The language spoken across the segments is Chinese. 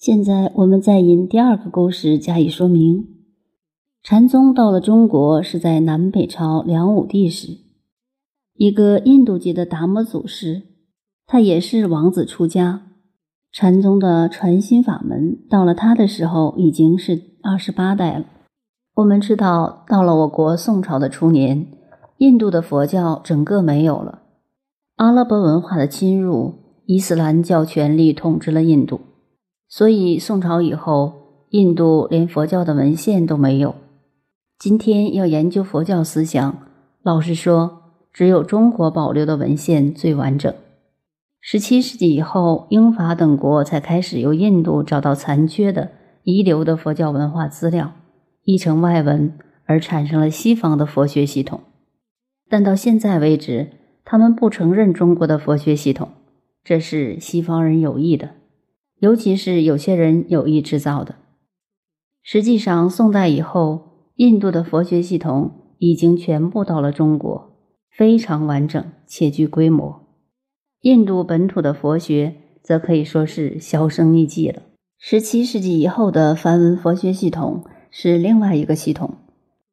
现在我们再引第二个故事加以说明。禅宗到了中国是在南北朝梁武帝时，一个印度籍的达摩祖师，他也是王子出家。禅宗的传心法门到了他的时候已经是二十八代了。我们知道，到了我国宋朝的初年，印度的佛教整个没有了，阿拉伯文化的侵入，伊斯兰教权力统治了印度，所以宋朝以后，印度连佛教的文献都没有。今天要研究佛教思想，老实说，只有中国保留的文献最完整。十七世纪以后，英法等国才开始由印度找到残缺的遗留的佛教文化资料，译成外文，而产生了西方的佛学系统。但到现在为止，他们不承认中国的佛学系统，这是西方人有意的，尤其是有些人有意制造的。实际上，宋代以后，印度的佛学系统已经全部到了中国，非常完整且具规模。印度本土的佛学则可以说是销声匿迹了。十七世纪以后的梵文佛学系统是另外一个系统，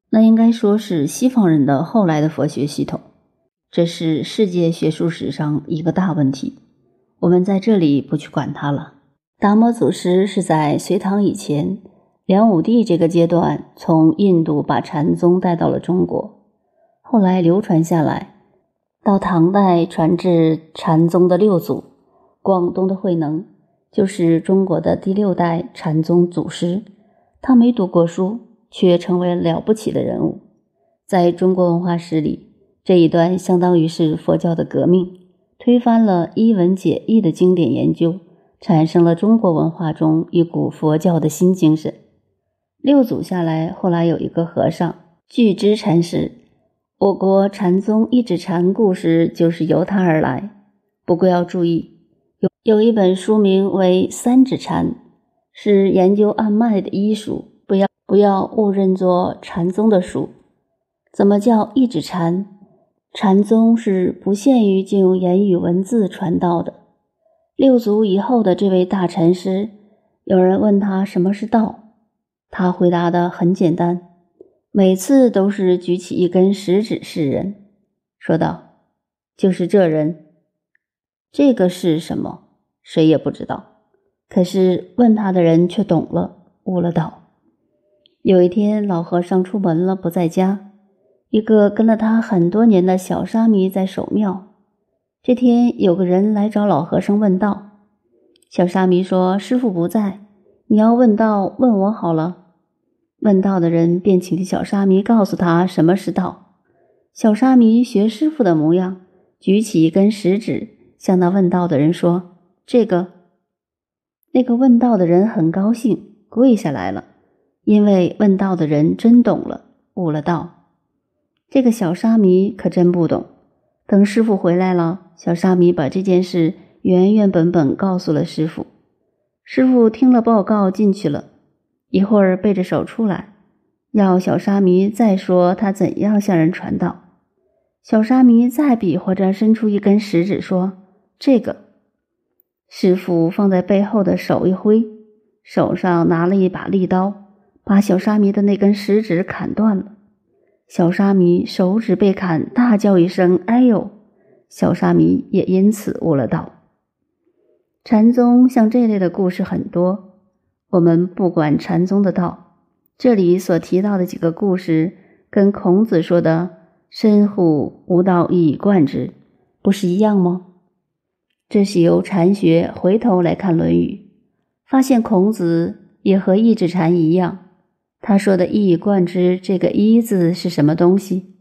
那应该说是西方人的后来的佛学系统。这是世界学术史上一个大问题，我们在这里不去管它了。达摩祖师是在隋唐以前，梁武帝这个阶段从印度把禅宗带到了中国，后来流传下来。到唐代传至禅宗的六祖，广东的慧能就是中国的第六代禅宗祖师。他没读过书，却成为了不起的人物。在中国文化史里，这一段相当于是佛教的革命，推翻了一文解义的经典研究，产生了中国文化中一股佛教的新精神。六祖下来，后来有一个和尚巨知禅师。我国禅宗一指禅故事就是由他而来。不过要注意，有有一本书名为《三指禅》，是研究按脉的医书，不要不要误认作禅宗的书。怎么叫一指禅？禅宗是不限于借用言语文字传道的。六祖以后的这位大禅师，有人问他什么是道，他回答的很简单。每次都是举起一根食指示人，说道：“就是这人。”这个是什么？谁也不知道。可是问他的人却懂了，悟了道。有一天，老和尚出门了，不在家。一个跟了他很多年的小沙弥在守庙。这天，有个人来找老和尚问道。小沙弥说：“师傅不在，你要问道，问我好了。”问道的人便请小沙弥告诉他什么是道。小沙弥学师傅的模样，举起一根食指，向那问道的人说：“这个。”那个问道的人很高兴，跪下来了，因为问道的人真懂了，悟了道。这个小沙弥可真不懂。等师傅回来了，小沙弥把这件事原原本本告诉了师傅。师傅听了报告，进去了。一会儿背着手出来，要小沙弥再说他怎样向人传道。小沙弥再比划着伸出一根食指说：“这个。”师傅放在背后的手一挥，手上拿了一把利刀，把小沙弥的那根食指砍断了。小沙弥手指被砍，大叫一声：“哎呦！”小沙弥也因此悟了道。禅宗像这类的故事很多。我们不管禅宗的道，这里所提到的几个故事，跟孔子说的“身乎吾道，以贯之”，不是一样吗？这是由禅学回头来看《论语》，发现孔子也和一指禅一样。他说的“一以贯之”这个“一”字是什么东西？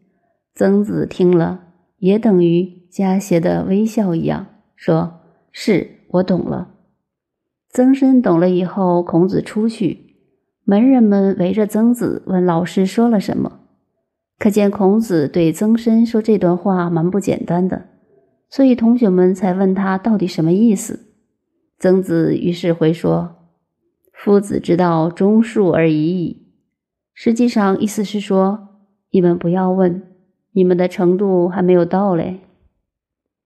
曾子听了，也等于加些的微笑一样，说：“是我懂了。”曾参懂了以后，孔子出去，门人们围着曾子问老师说了什么。可见孔子对曾参说这段话蛮不简单的，所以同学们才问他到底什么意思。曾子于是回说：“夫子之道，忠恕而已矣。”实际上意思是说，你们不要问，你们的程度还没有到嘞。